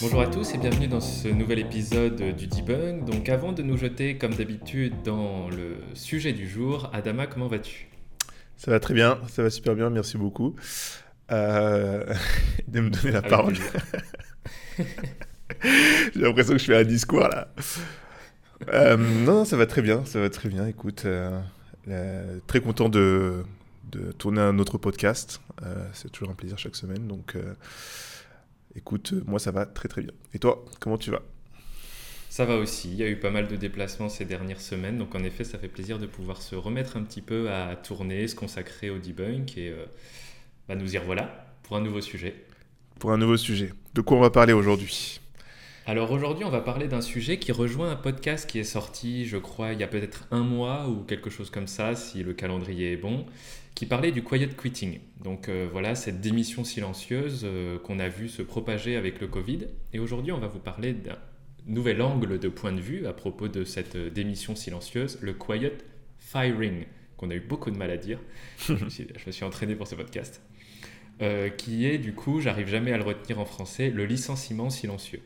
Bonjour à tous et bienvenue dans ce nouvel épisode du Debunk. Donc avant de nous jeter comme d'habitude dans le sujet du jour, Adama, comment vas-tu? Ça va très bien, ça va super bien, merci beaucoup euh, de me donner la Avec parole. J'ai l'impression que je fais un discours là. Euh, non, ça va très bien, ça va très bien. Écoute, euh, très content de, de tourner un autre podcast. C'est toujours un plaisir chaque semaine. Donc, écoute, euh, moi ça va très très bien. Et toi, comment tu vas? Ça va aussi, il y a eu pas mal de déplacements ces dernières semaines, donc en effet ça fait plaisir de pouvoir se remettre un petit peu à tourner, se consacrer au debunk et euh, bah, nous y revoilà pour un nouveau sujet. Pour un nouveau sujet. De quoi on va parler aujourd'hui? Alors aujourd'hui on va parler d'un sujet qui rejoint un podcast qui est sorti je crois il y a peut-être un mois ou quelque chose comme ça si le calendrier est bon, qui parlait du quiet quitting. Donc euh, voilà cette démission silencieuse euh, qu'on a vu se propager avec le Covid et aujourd'hui on va vous parler d'un nouvel angle de point de vue à propos de cette euh, démission silencieuse, le quiet firing, qu'on a eu beaucoup de mal à dire. je, me suis, je me suis entraîné pour ce podcast. Euh, qui est du coup, j'arrive jamais à le retenir en français, le licenciement silencieux.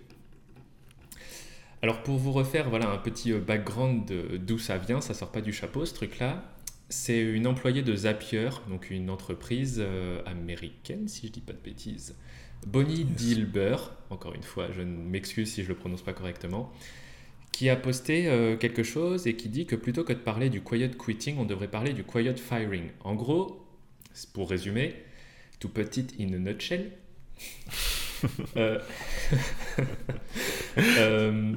Alors pour vous refaire voilà un petit euh, background d'où ça vient, ça sort pas du chapeau ce truc-là. C'est une employée de Zapier, donc une entreprise euh, américaine si je dis pas de bêtises. Bonnie Dilber, encore une fois, je m'excuse si je le prononce pas correctement, qui a posté euh, quelque chose et qui dit que plutôt que de parler du quiet quitting, on devrait parler du quiet firing. En gros, pour résumer, to put it in a nutshell, euh, euh,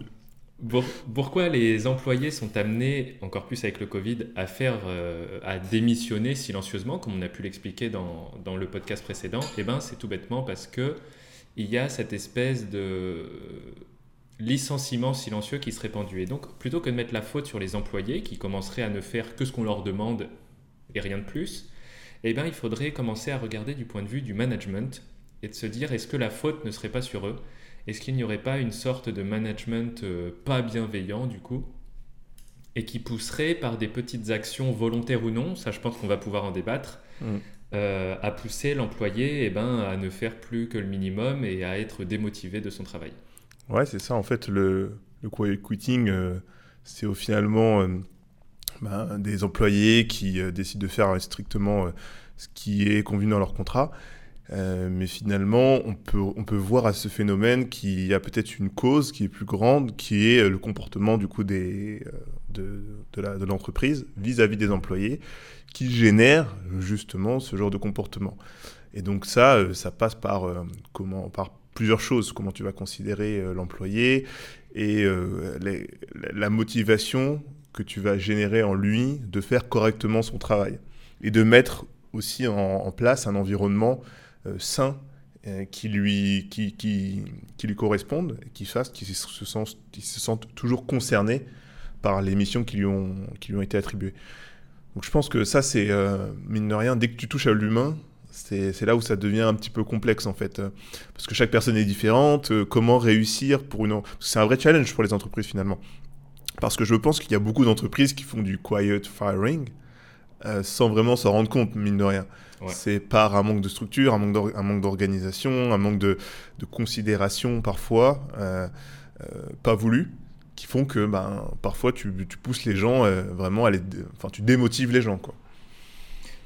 pourquoi les employés sont amenés, encore plus avec le Covid, à faire, euh, à démissionner silencieusement, comme on a pu l'expliquer dans, le podcast précédent? Eh ben, c'est tout bêtement parce que il y a cette espèce de licenciement silencieux qui se répandu. Et donc, plutôt que de mettre la faute sur les employés qui commenceraient à ne faire que ce qu'on leur demande et rien de plus, eh ben, il faudrait commencer à regarder du point de vue du management et de se dire est-ce que la faute ne serait pas sur eux? Est-ce qu'il n'y aurait pas une sorte de management euh, pas bienveillant du coup et qui pousserait par des petites actions volontaires ou non, ça je pense qu'on va pouvoir en débattre, Mm. euh, à pousser l'employé eh ben, à ne faire plus que le minimum et à être démotivé de son travail? Ouais, c'est ça. En fait, le, le quiet quitting, euh, c'est au finalement euh, ben, des employés qui décident de faire strictement ce qui est convenu dans leur contrat. Euh, mais finalement, on peut, on peut voir à ce phénomène qu'il y a peut-être une cause qui est plus grande, qui est euh, le comportement du coup des, euh, de, de l'entreprise vis-à-vis des employés, qui génère justement ce genre de comportement. Et donc ça, ça passe par, comment, par plusieurs choses, comment tu vas considérer l'employé et la- motivation que tu vas générer en lui de faire correctement son travail et de mettre aussi en place un environnement euh, sain euh, qui, lui, qui, qui, qui lui corresponde et qui fasse qu'il se, sente, qu'il se sente toujours concerné par les missions qui lui ont, qui lui ont été attribuées. Donc je pense que ça, c'est, euh, mine de rien, dès que tu touches à l'humain, c'est là où ça devient un petit peu complexe en fait. Parce que chaque personne est différente. euh, comment réussir pour une. C'est un vrai challenge pour les entreprises finalement. Parce que je pense qu'il y a beaucoup d'entreprises qui font du quiet firing euh, sans vraiment s'en rendre compte, mine de rien. Ouais. C'est par un manque de structure, un manque d'organisation, un manque de, de considération parfois, euh, euh, pas voulu, qui font que ben, parfois tu, tu pousses les gens vraiment à les. Enfin, tu démotives les gens quoi.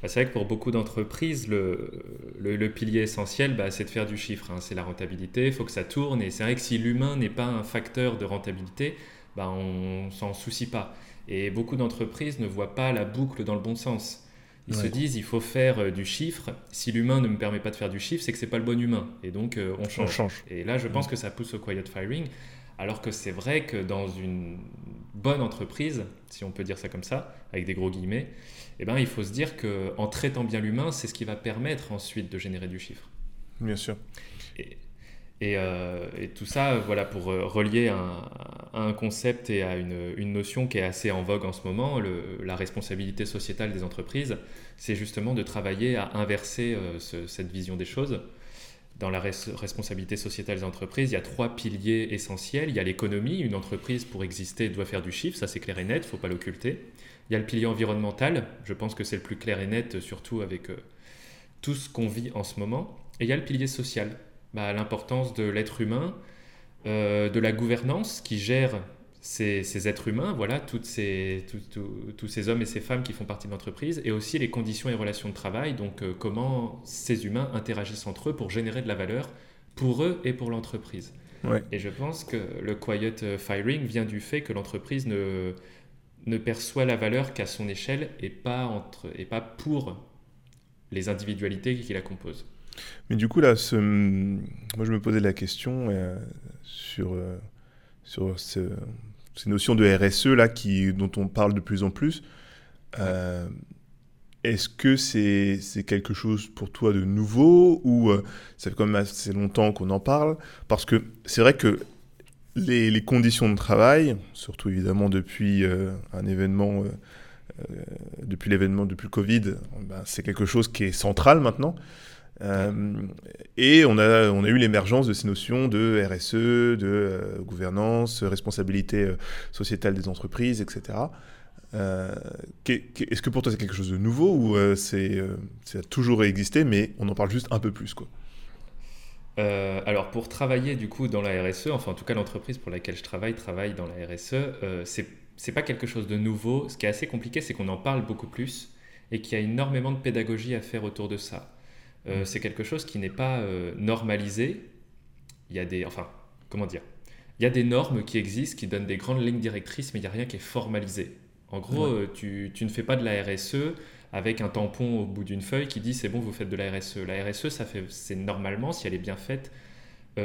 Bah, c'est vrai que pour beaucoup d'entreprises, le, le, le pilier essentiel, bah, c'est de faire du chiffre. hein. C'est la rentabilité, il faut que ça tourne. Et c'est vrai que si l'humain n'est pas un facteur de rentabilité, bah, on s'en soucie pas. Et beaucoup d'entreprises ne voient pas la boucle dans le bon sens. Ils se disent, il faut faire euh, du chiffre. Si l'humain ne me permet pas de faire du chiffre, c'est que c'est pas le bon humain. Et donc, euh, on, change. change. Et là, je pense mm. que ça pousse au quiet firing. Alors que c'est vrai que dans une bonne entreprise, si on peut dire ça comme ça, avec des gros guillemets, eh ben, il faut se dire qu'en traitant bien l'humain, c'est ce qui va permettre ensuite de générer du chiffre. Bien sûr. Euh, et, tout ça, voilà, pour relier à, un concept et à une, notion qui est assez en vogue en ce moment, la responsabilité sociétale des entreprises, c'est justement de travailler à inverser euh, cette vision des choses. Dans la responsabilité sociétale des entreprises, il y a trois piliers essentiels. Il y a l'économie, une entreprise pour exister doit faire du chiffre, ça c'est clair et net, il ne faut pas l'occulter. Il y a le pilier environnemental, je pense que c'est le plus clair et net, surtout avec euh, tout ce qu'on vit en ce moment. Et il y a le pilier social, bah, l'importance de l'être humain, euh, de la gouvernance qui gère ces, êtres humains, voilà, toutes ces, tous ces hommes et ces femmes qui font partie de l'entreprise, et aussi les conditions et relations de travail, donc euh, comment ces humains interagissent entre eux pour générer de la valeur pour eux et pour l'entreprise. Et je pense que le quiet firing vient du fait que l'entreprise ne, ne perçoit la valeur qu'à son échelle et pas, entre, et pas pour les individualités qui la composent. Mais du coup, là, ce... moi, je me posais la question euh, sur, euh, sur ce... ces notions de RSE là, qui, dont on parle de plus en plus. Euh, est-ce que c'est quelque chose pour toi de nouveau ou ça fait quand même assez longtemps qu'on en parle? Parce que c'est vrai que les, les, conditions de travail, surtout évidemment depuis un événement, depuis l'événement, depuis le Covid, ben, c'est quelque chose qui est central maintenant. Euh, et on a, on a eu l'émergence de ces notions de RSE, de euh, gouvernance, responsabilité euh, sociétale des entreprises, etc. Est-ce que pour toi c'est quelque chose de nouveau ou c'est ça a toujours existé, mais on en parle juste un peu plus quoi? Alors pour travailler du coup dans la RSE, enfin en tout cas l'entreprise pour laquelle je travaille travaille dans la RSE, c'est c'est pas quelque chose de nouveau. Ce qui est assez compliqué, c'est qu'on en parle beaucoup plus et qu'il y a énormément de pédagogie à faire autour de ça. Euh, c'est quelque chose qui n'est pas euh, normalisé. Il y a des, enfin, comment dire? Il y a des normes qui existent, qui donnent des grandes lignes directrices, mais il n'y a rien qui est formalisé. En gros, euh, tu, tu, ne fais pas de la RSE avec un tampon au bout d'une feuille qui dit c'est bon, vous faites de la RSE. La RSE, ça fait, c'est normalement, si elle est bien faite,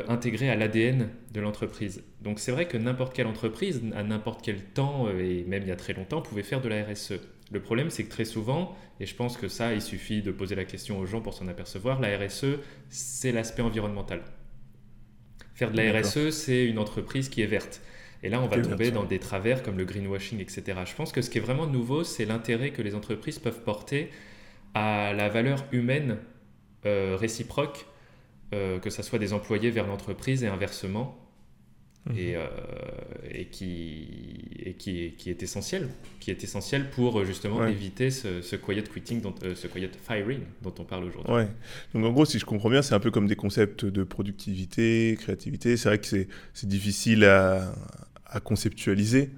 intégrée à l'ADN de l'entreprise. Donc c'est vrai que n'importe quelle entreprise, à n'importe quel temps, et même il y a très longtemps, pouvait faire de la RSE. Le problème, c'est que très souvent, et je pense que ça, il suffit de poser la question aux gens pour s'en apercevoir, la RSE, c'est l'aspect environnemental. Faire de la RSE, c'est une entreprise qui est verte. Et là, on va tomber dans des travers comme le greenwashing, etc. Je pense que ce qui est vraiment nouveau, c'est l'intérêt que les entreprises peuvent porter à la valeur humaine euh, réciproque, euh, que ce soit des employés vers l'entreprise et inversement. Mhm. Euh, et, qui, et qui, qui, est essentiel, qui est essentiel pour justement éviter ce, quiet quitting, dont, euh, ce quiet firing dont on parle aujourd'hui. Ouais. Donc en gros, si je comprends bien, c'est un peu comme des concepts de productivité, créativité. C'est vrai que c'est difficile à, à, conceptualiser,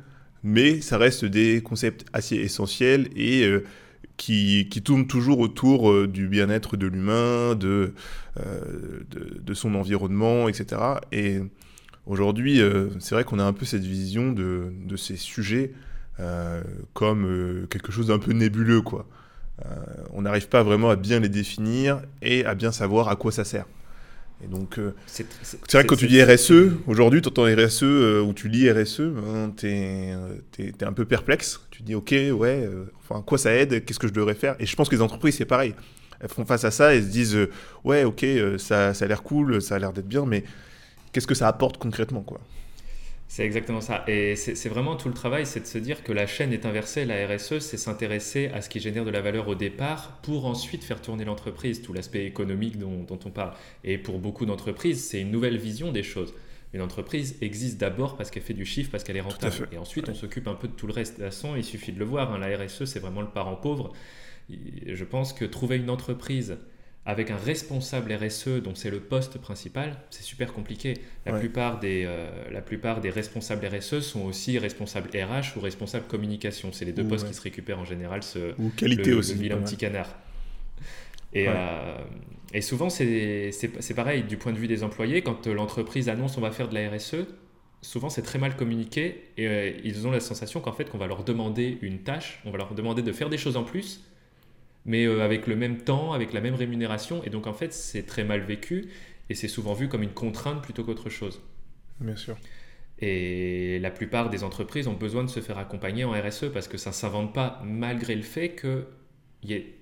mais ça reste des concepts assez essentiels et euh, qui, qui, tournent toujours autour du bien-être de l'humain, de, de, de, son environnement, etc. Et Aujourd'hui, euh, c'est vrai qu'on a un peu cette vision de, ces sujets euh, comme euh, quelque chose d'un peu nébuleux, quoi. on n'arrive pas vraiment à bien les définir et à bien savoir à quoi ça sert. Et donc, c'est vrai que quand tu dis RSE, aujourd'hui, tu entends RSE ou tu lis RSE, ben, tu es, un peu perplexe. Tu dis, OK, ouais, enfin, quoi ça aide Qu'est-ce que je devrais faire? Et je pense que les entreprises, c'est pareil. Elles font face à ça et se disent, ouais, OK, ça, ça a l'air cool, ça a l'air d'être bien, mais qu'est-ce que ça apporte concrètement quoi c'est exactement ça. Et c'est vraiment tout le travail, c'est de se dire que la chaîne est inversée. La RSE, c'est s'intéresser à ce qui génère de la valeur au départ pour ensuite faire tourner l'entreprise, tout l'aspect économique dont, on parle. Et pour beaucoup d'entreprises, c'est une nouvelle vision des choses. Une entreprise existe d'abord parce qu'elle fait du chiffre, parce qu'elle est rentable. Et ensuite, on s'occupe un peu de tout le reste. De toute il suffit de le voir. Hein. La RSE, c'est vraiment le parent pauvre. Je pense que trouver une entreprise avec un responsable RSE dont c'est le poste principal, c'est super compliqué. La, plupart des, euh, la plupart des responsables RSE sont aussi responsables RH ou responsables communication. C'est les deux postes qui se récupèrent en général ce, ou qualité le, aussi, le vilain petit canard. Et, euh, et souvent, c'est pareil du point de vue des employés. Quand l'entreprise annonce on va faire de la RSE, souvent c'est très mal communiqué et euh, ils ont la sensation qu'en fait qu'on va leur demander une tâche, on va leur demander de faire des choses en plus, mais euh, avec le même temps, avec la même rémunération, et donc en fait c'est très mal vécu et c'est souvent vu comme une contrainte plutôt qu'autre chose. Bien sûr. Et la plupart des entreprises ont besoin de se faire accompagner en RSE parce que ça ne s'invente pas malgré le fait qu'il y ait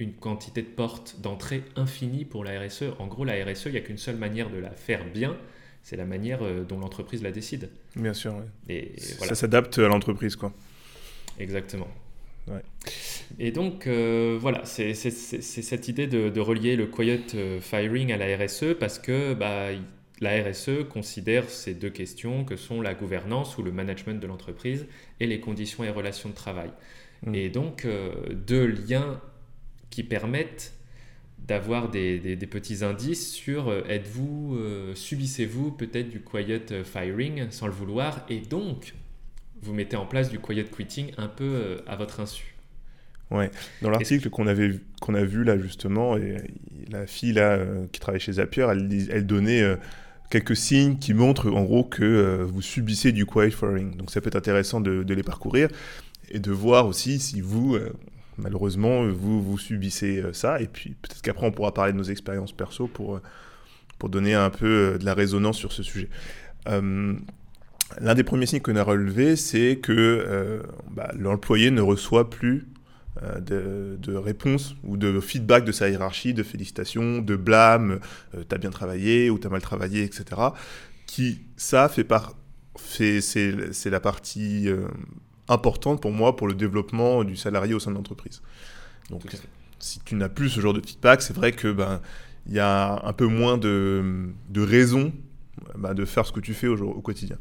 une quantité de portes d'entrée infinie pour la RSE. En gros, la RSE, il n'y a qu'une seule manière de la faire bien, c'est la manière euh, dont l'entreprise la décide. Bien sûr, oui. Et Ça s'adapte à l'entreprise, quoi. Exactement. Ouais. Et donc, euh, voilà, c'est cette idée de, de, relier le quiet euh, firing à la RSE parce que bah, la RSE considère ces deux questions que sont la gouvernance ou le management de l'entreprise et les conditions et relations de travail. Mm. Et donc, deux liens qui permettent d'avoir des, des, petits indices sur euh, êtes-vous, euh, subissez-vous peut-être du quiet euh, firing sans le vouloir et donc vous mettez en place du quiet quitting un peu à votre insu. Ouais, dans l'article qu'on avait qu'on a vu là justement, et la fille là qui travaille chez Zapier, elle, elle donnait quelques signes qui montrent en gros que vous subissez du quiet firing. Donc ça peut être intéressant de, de, les parcourir et de voir aussi si vous, malheureusement, vous, vous subissez euh, ça. Et puis peut-être qu'après, on pourra parler de nos expériences perso pour, euh, pour donner un peu euh, de la résonance sur ce sujet. L'un des premiers signes qu'on a relevé, c'est que bah, l'employé ne reçoit plus de, de réponses ou de feedback de sa hiérarchie, de félicitations, de blâme, t'as bien travaillé ou t'as mal travaillé, etc. Qui, ça, fait c'est la partie importante pour moi pour le développement du salarié au sein de l'entreprise. Donc, si tu n'as plus ce genre de feedback, c'est vrai que ben il y a un peu moins de, de raison ben, de faire ce que tu fais au, au quotidien.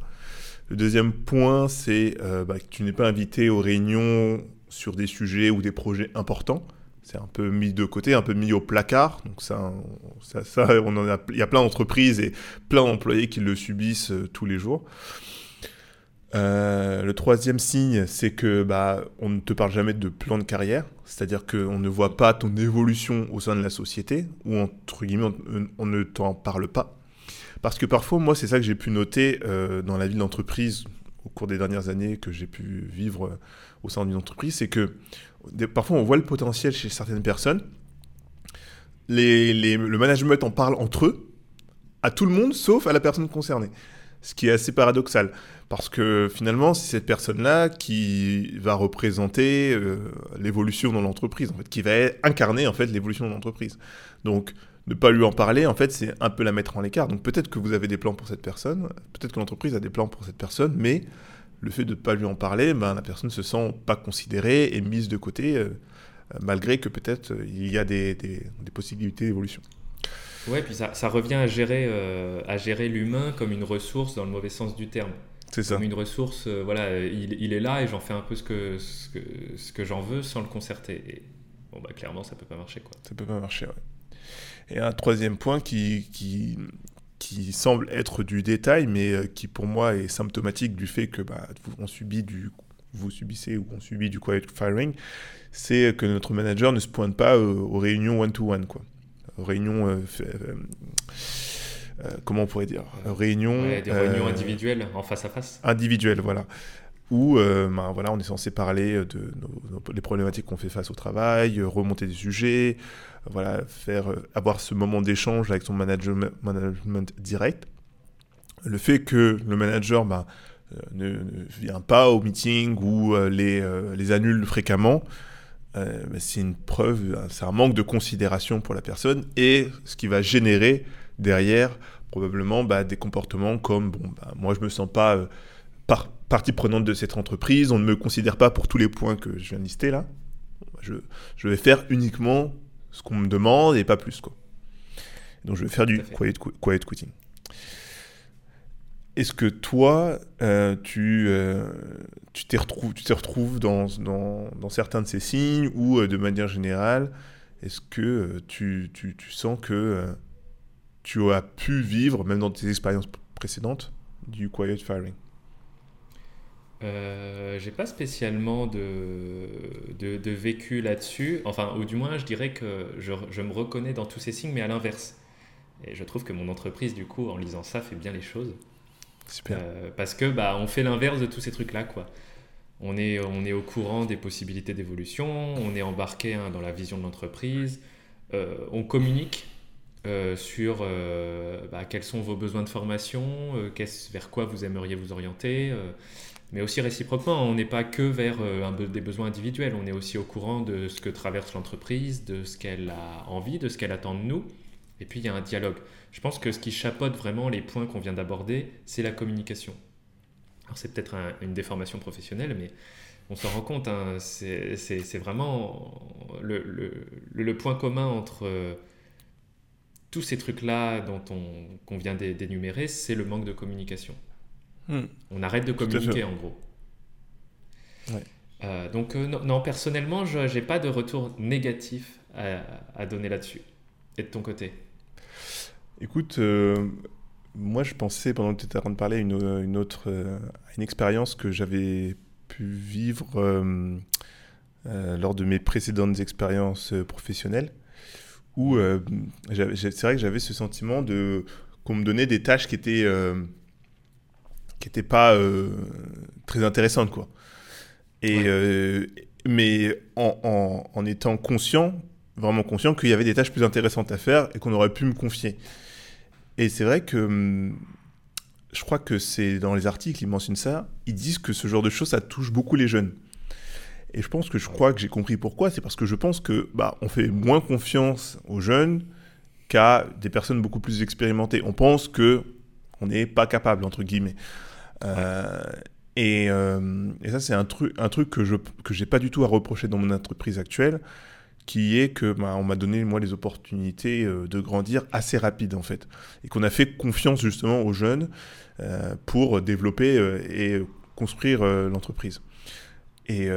Le deuxième point, c'est euh, ben, que tu n'es pas invité aux réunions sur des sujets ou des projets importants. C'est un peu mis de côté, un peu mis au placard. Il y a plein d'entreprises et plein d'employés qui le subissent euh, tous les jours. Euh, le troisième signe, c'est que bah, on ne te parle jamais de plan de carrière, c'est-à-dire qu'on ne voit pas ton évolution au sein de la société, ou entre guillemets, on, ne t'en parle pas. Parce que parfois, moi, c'est ça que j'ai pu noter euh, dans la vie d'entreprise au cours des dernières années que j'ai pu vivre euh, au sein d'une entreprise, c'est que parfois on voit le potentiel chez certaines personnes, le management en parle entre eux, à tout le monde, sauf à la personne concernée. Ce qui est assez paradoxal. Parce que finalement, c'est cette personne-là qui va représenter euh, l'évolution dans l'entreprise, en fait, qui va incarner en fait l'évolution de l'entreprise. Donc, ne pas lui en parler, en fait, c'est un peu la mettre en l'écart. Donc, peut-être que vous avez des plans pour cette personne, peut-être que l'entreprise a des plans pour cette personne, mais le fait de ne pas lui en parler, ben, la personne se sent pas considérée et mise de côté, euh, malgré que peut-être euh, il y a des, des, des possibilités d'évolution. Ouais, puis ça, ça, revient à gérer, à gérer l'humain comme une ressource dans le mauvais sens du terme. C'est ça. Comme une ressource, euh, voilà, il, il, est là et j'en fais un peu ce que, ce que, ce que j'en veux sans le concerter. Et, bon, bah, clairement, ça peut pas marcher. Quoi. Ça peut pas marcher, ouais. Et un troisième point qui, qui, qui semble être du détail, mais euh, qui pour moi est symptomatique du fait que bah, on subit du, vous subissez ou on subit du quiet firing, c'est que notre manager ne se pointe pas aux, réunions one-to-one, quoi. Aux réunions. Euh, euh, comment on pourrait dire? Réunion. des réunions euh, individuelles, en face à face. Individuelles, voilà où euh, ben, voilà, on est censé parler de les problématiques qu'on fait face au travail, remonter des sujets, voilà, faire, avoir ce moment d'échange avec son management, management direct. Le fait que le manager ben, ne, vient pas au meeting ou les, les, annule fréquemment, ben, c'est une preuve, c'est un manque de considération pour la personne et ce qui va générer derrière probablement bah, des comportements comme bon, bah, moi je me sens pas euh, partie prenante de cette entreprise, on ne me considère pas pour tous les points que je viens de lister là. Je, je vais faire uniquement ce qu'on me demande et pas plus. Quoi. Donc je vais faire du quiet, quiet, quitting. Est-ce que toi, euh, tu, euh, tu, te retrouves, tu te retrouves dans, dans, dans, certains de ces signes ou de manière générale, est-ce que tu, tu, tu, sens que tu as pu vivre, même dans tes expériences précédentes, du quiet firing? Euh, j'ai pas spécialement de, de, vécu là-dessus, enfin, ou du moins, je dirais que je, je, me reconnais dans tous ces signes, mais à l'inverse. Et je trouve que mon entreprise, du coup, en lisant ça, fait bien les choses. Super. parce que bah, on fait l'inverse de tous ces trucs-là, quoi. On est, on est au courant des possibilités d'évolution, on est embarqué hein, dans la vision de l'entreprise, on communique sur bah, quels sont vos besoins de formation, vers quoi vous aimeriez vous orienter mais aussi réciproquement, on n'est pas que vers euh, des besoins individuels, on est aussi au courant de ce que traverse l'entreprise, de ce qu'elle a envie, de ce qu'elle attend de nous. Et puis il y a un dialogue. Je pense que ce qui chapeaute vraiment les points qu'on vient d'aborder, c'est la communication. Alors c'est peut-être une déformation professionnelle, mais on s'en rend compte, hein, c'est vraiment le, point commun entre euh, tous ces trucs-là dont on, qu'on vient d'énumérer, c'est le manque de communication. Hmm. On arrête de communiquer en gros. Euh, donc euh, non, personnellement, je n'ai pas de retour négatif à, donner là-dessus. Et de ton côté? Écoute, euh, moi je pensais pendant que tu étais en train de parler une, une autre une expérience que j'avais pu vivre lors de mes précédentes expériences professionnelles où c'est vrai que j'avais ce sentiment de qu'on me donnait des tâches qui étaient qui n'était pas euh, très intéressante, quoi. Et, euh, mais en, en, étant conscient, vraiment conscient qu'il y avait des tâches plus intéressantes à faire et qu'on aurait pu me confier. Et c'est vrai que hum, je crois que c'est dans les articles, ils mentionnent ça, ils disent que ce genre de choses, ça touche beaucoup les jeunes. Et je pense que je crois que j'ai compris pourquoi, c'est parce que je pense que bah, on fait moins confiance aux jeunes qu'à des personnes beaucoup plus expérimentées. On pense que on n'est pas capable, entre guillemets. Euh, et, euh, et, ça, c'est un truc, que je que j'ai pas du tout à reprocher dans mon entreprise actuelle, qui est que bah, on m'a donné moi les opportunités euh, de grandir assez rapide en fait, et qu'on a fait confiance justement aux jeunes pour développer et construire l'entreprise. Et,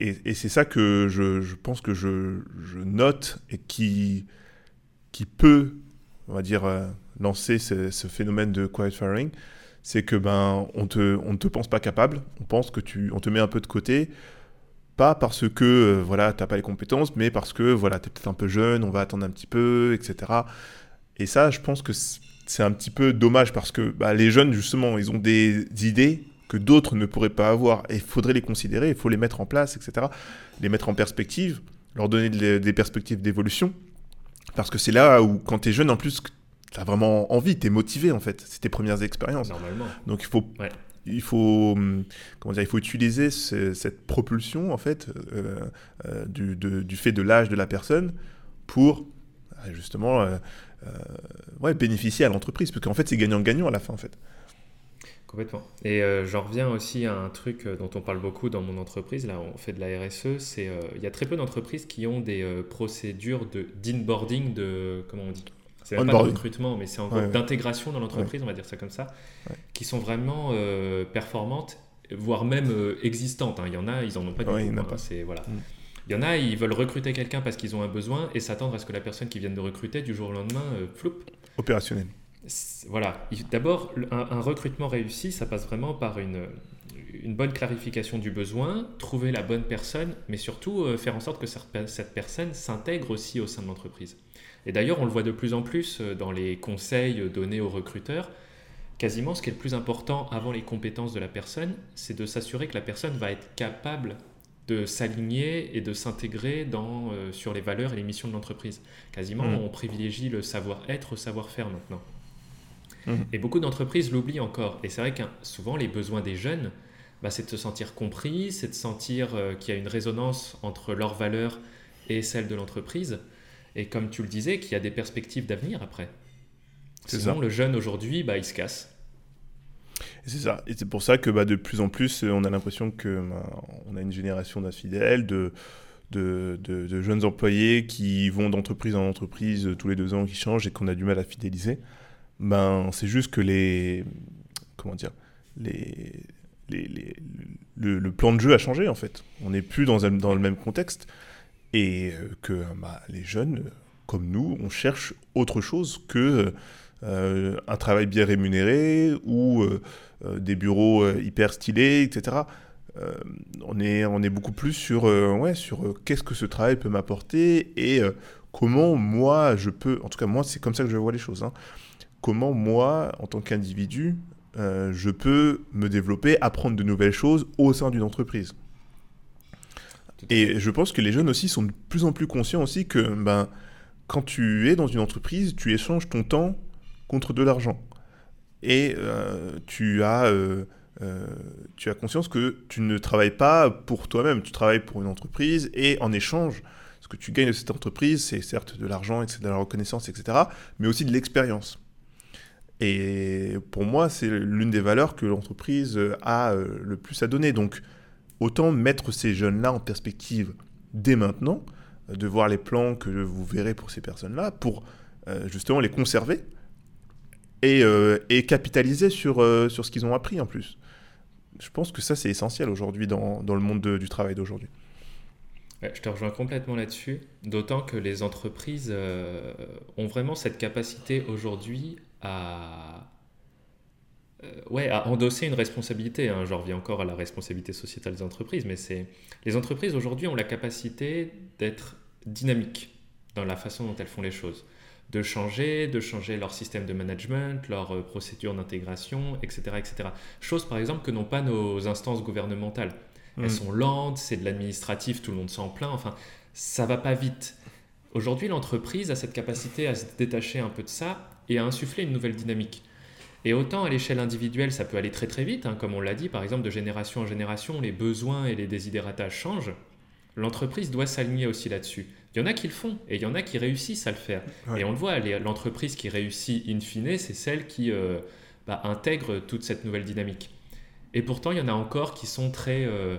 c'est ça que je, pense que je, note et qui, qui peut, on va dire, lancer ce, ce, phénomène de quiet firing, c'est que ben on te on ne te pense pas capable, on pense que tu on te met un peu de côté pas parce que euh, voilà t'as pas les compétences, mais parce que voilà t'es peut-être un peu jeune, on va attendre un petit peu, etc. Et ça, je pense que c'est un petit peu dommage parce que bah, les jeunes justement, ils ont des idées que d'autres ne pourraient pas avoir et il faudrait les considérer, il faut les mettre en place, etc. Les mettre en perspective, leur donner des perspectives d'évolution. Parce que c'est là où, quand tu es jeune, en plus, as vraiment envie, tu es motivé en fait. C'est tes premières expériences. Normalement. Donc il faut, il faut, hum, comment dire, il faut utiliser cette propulsion en fait euh, euh, du, du, fait de l'âge de la personne pour euh, justement ouais, bénéficier à l'entreprise. Parce qu'en fait, c'est gagnant-gagnant à la fin en fait. Complètement. Et j'en reviens aussi à un truc dont on parle beaucoup dans mon entreprise. Là, on fait de la RSE. C'est il y a très peu d'entreprises qui ont des procédures de d'inboarding de comment on dit? C'est pas de recrutement, mais c'est en gros d'intégration dans l'entreprise, on va dire ça comme ça, qui sont vraiment euh, performantes, voire même euh, existantes. Hein. Il y en a, ils en ont pas du tout. Il y en a hein. C'est voilà. Mm. Il y en a, ils veulent recruter quelqu'un parce qu'ils ont un besoin et s'attendre à ce que la personne qui vient de recruter du jour au lendemain, euh, floupe. Opérationnel. Voilà. D'abord, un, recrutement réussi, ça passe vraiment par une, une bonne clarification du besoin, trouver la bonne personne, mais surtout faire en sorte que cette personne s'intègre aussi au sein de l'entreprise. Et d'ailleurs, on le voit de plus en plus euh, dans les conseils donnés aux recruteurs. Quasiment, ce qui est le plus important avant les compétences de la personne, c'est de s'assurer que la personne va être capable de s'aligner et de s'intégrer dans euh, sur les valeurs et les missions de l'entreprise. Quasiment, mmh. on privilégie le savoir-être au savoir-faire maintenant. Mmh. Et beaucoup d'entreprises l'oublient encore. Et c'est vrai que souvent, les besoins des jeunes, bah, c'est de se sentir compris, c'est de sentir euh, qu'il y a une résonance entre leurs valeurs et celles de l'entreprise et comme tu le disais, qu'il y a des perspectives d'avenir après. Sinon, le jeune aujourd'hui, bah, il se casse. C'est ça. Et c'est pour ça que bah, de plus en plus, on a l'impression que bah, on a une génération d'infidèles, de, de, de, jeunes employés qui vont d'entreprise en entreprise tous les deux ans, qui changent et qu'on a du mal à fidéliser. Ben, c'est juste que les. Comment dire les, les, les le, plan de jeu a changé en fait. On n'est plus dans, un, dans le même contexte et euh, que bah, les jeunes, comme nous, on cherche autre chose que euh, un travail bien rémunéré ou euh, des bureaux hyper stylés, etc. on, est, on est beaucoup plus sur, ouais, sur qu'est-ce que ce travail peut m'apporter et comment moi je peux, en tout cas moi c'est comme ça que je vois les choses, hein, comment moi, en tant qu'individu, je peux me développer, apprendre de nouvelles choses au sein d'une entreprise. Et je pense que les jeunes aussi sont de plus en plus conscients aussi que ben, quand tu es dans une entreprise, tu échanges ton temps contre de l'argent. Et euh, tu, as, euh, tu as conscience que tu ne travailles pas pour toi-même, tu travailles pour une entreprise et en échange, ce que tu gagnes de cette entreprise, c'est certes de l'argent, etc., de la reconnaissance, etc., mais aussi de l'expérience. Et pour moi, c'est l'une des valeurs que l'entreprise a euh, le plus à donner. Donc, autant mettre ces jeunes-là en perspective dès maintenant, euh, de voir les plans que vous verrez pour ces personnes-là, pour euh, justement les conserver et, et capitaliser sur, sur ce qu'ils ont appris en plus. Je pense que ça, c'est essentiel aujourd'hui dans, dans, le monde du travail d'aujourd'hui. Je te rejoins complètement là-dessus, d'autant que les entreprises ont vraiment cette capacité aujourd'hui à, euh, ouais, à endosser une responsabilité. Hein. Je reviens encore à la responsabilité sociétale des entreprises, mais c'est les entreprises aujourd'hui ont la capacité d'être dynamiques dans la façon dont elles font les choses, de changer, de changer leur système de management, leur euh, procédure d'intégration, etc., etc. Chose par exemple que n'ont pas nos instances gouvernementales. Elles mm. sont lentes, c'est de l'administratif, tout le monde s'en plaint. Enfin, ça va pas vite. Aujourd'hui, l'entreprise a cette capacité à se détacher un peu de ça et à insuffler une nouvelle dynamique. Et autant à l'échelle individuelle, ça peut aller très très vite, hein, comme on l'a dit, par exemple, de génération en génération, les besoins et les désidératas changent. L'entreprise doit s'aligner aussi là-dessus. Il y en a qui le font et il y en a qui réussissent à le faire. Et on le voit, l'entreprise qui réussit in fine, c'est celle qui euh, bah, intègre toute cette nouvelle dynamique. Et pourtant, il y en a encore qui sont très, euh,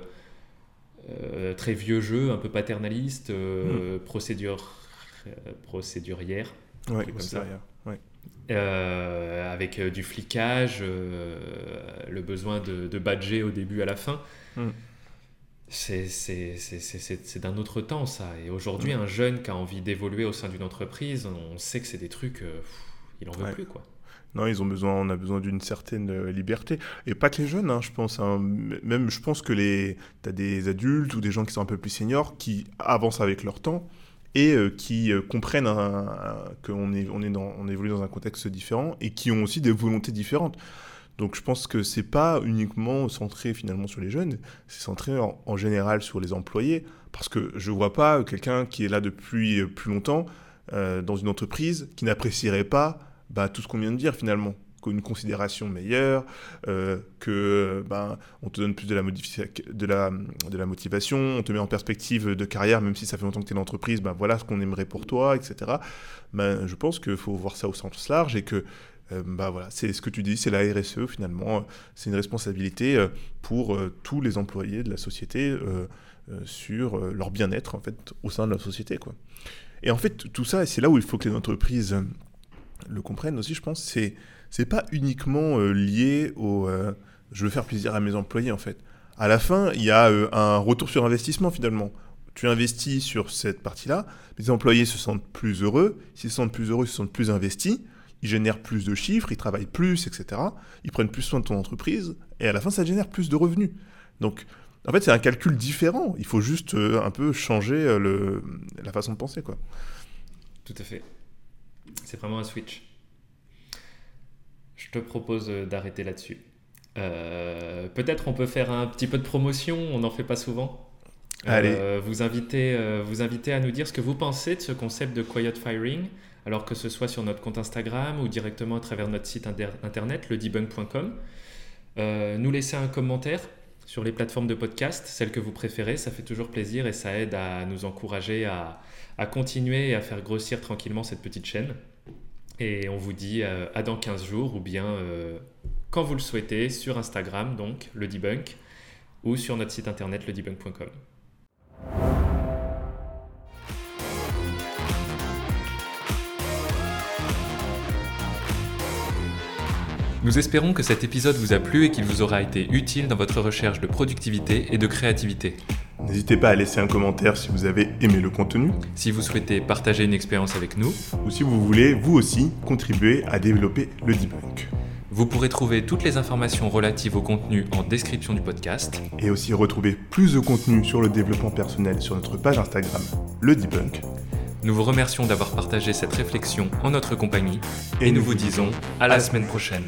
euh, très vieux jeux, un peu paternalistes, hmm. procédure. Ouais, comme ça. Avec euh, du flicage, euh, le besoin de, de, badger au début à la fin. Mm. C'est d'un autre temps ça. Et aujourd'hui, mm. un jeune qui a envie d'évoluer au sein d'une entreprise, on sait que c'est des trucs, il en veut plus quoi. Non, ils ont besoin, on a besoin d'une certaine liberté. Et pas que les jeunes, hein, je pense. Hein. Même, je pense que les, as des adultes ou des gens qui sont un peu plus seniors qui avancent avec leur temps et euh, qui euh, comprennent qu'on est, on est évolue dans un contexte différent et qui ont aussi des volontés différentes. Donc je pense que c'est pas uniquement centré finalement sur les jeunes, c'est centré en, général sur les employés, parce que je vois pas quelqu'un qui est là depuis euh, plus longtemps dans une entreprise qui n'apprécierait pas bah, tout ce qu'on vient de dire finalement une considération meilleure, euh, que ben, on te donne plus de la, de, la, de la motivation, on te met en perspective de carrière, même si ça fait longtemps que tu es dans l'entreprise, ben, voilà ce qu'on aimerait pour toi, etc. Ben, je pense qu'il faut voir ça au sens large et que euh, bah voilà, c'est ce que tu dis, c'est la RSE finalement, c'est une responsabilité euh, pour tous les employés de la société sur leur bien-être en fait au sein de la société quoi. Et en fait tout ça, c'est là où il faut que les entreprises le comprennent aussi, je pense, c'est c'est pas uniquement euh, lié au euh, je veux faire plaisir à mes employés en fait. À la fin, il y a euh, un retour sur investissement finalement. Tu investis sur cette partie-là, les employés se sentent plus heureux. S'ils se sentent plus heureux, ils se sentent plus investis. Ils génèrent plus de chiffres, ils travaillent plus, etc. Ils prennent plus soin de ton entreprise. Et à la fin, ça génère plus de revenus. Donc, en fait, c'est un calcul différent. Il faut juste un peu changer la façon de penser. Quoi. Tout à fait. C'est vraiment un switch. Je te propose euh, d'arrêter là-dessus. Euh, peut-être on peut faire un petit peu de promotion, on n'en fait pas souvent. Allez. Euh, vous, invitez, vous invitez à nous dire ce que vous pensez de ce concept de quiet firing, alors que ce soit sur notre compte Instagram ou directement à travers notre site internet, ledebunk.com. nous laisser un commentaire sur les plateformes de podcast, celles que vous préférez, ça fait toujours plaisir et ça aide à nous encourager à, à continuer et à faire grossir tranquillement cette petite chaîne. Et on vous dit euh, à dans 15 jours ou bien euh, quand vous le souhaitez sur Instagram, donc le debunk, ou sur notre site internet ledebunk.com. Nous espérons que cet épisode vous a plu et qu'il vous aura été utile dans votre recherche de productivité et de créativité. N'hésitez pas à laisser un commentaire si vous avez aimé le contenu. Si vous souhaitez partager une expérience avec nous. Ou si vous voulez, vous aussi, contribuer à développer le debunk. Vous pourrez trouver toutes les informations relatives au contenu en description du podcast. Et aussi retrouver plus de contenu sur le développement personnel sur notre page Instagram, le debunk. Nous vous remercions d'avoir partagé cette réflexion en notre compagnie et, nous vous disons à la semaine prochaine.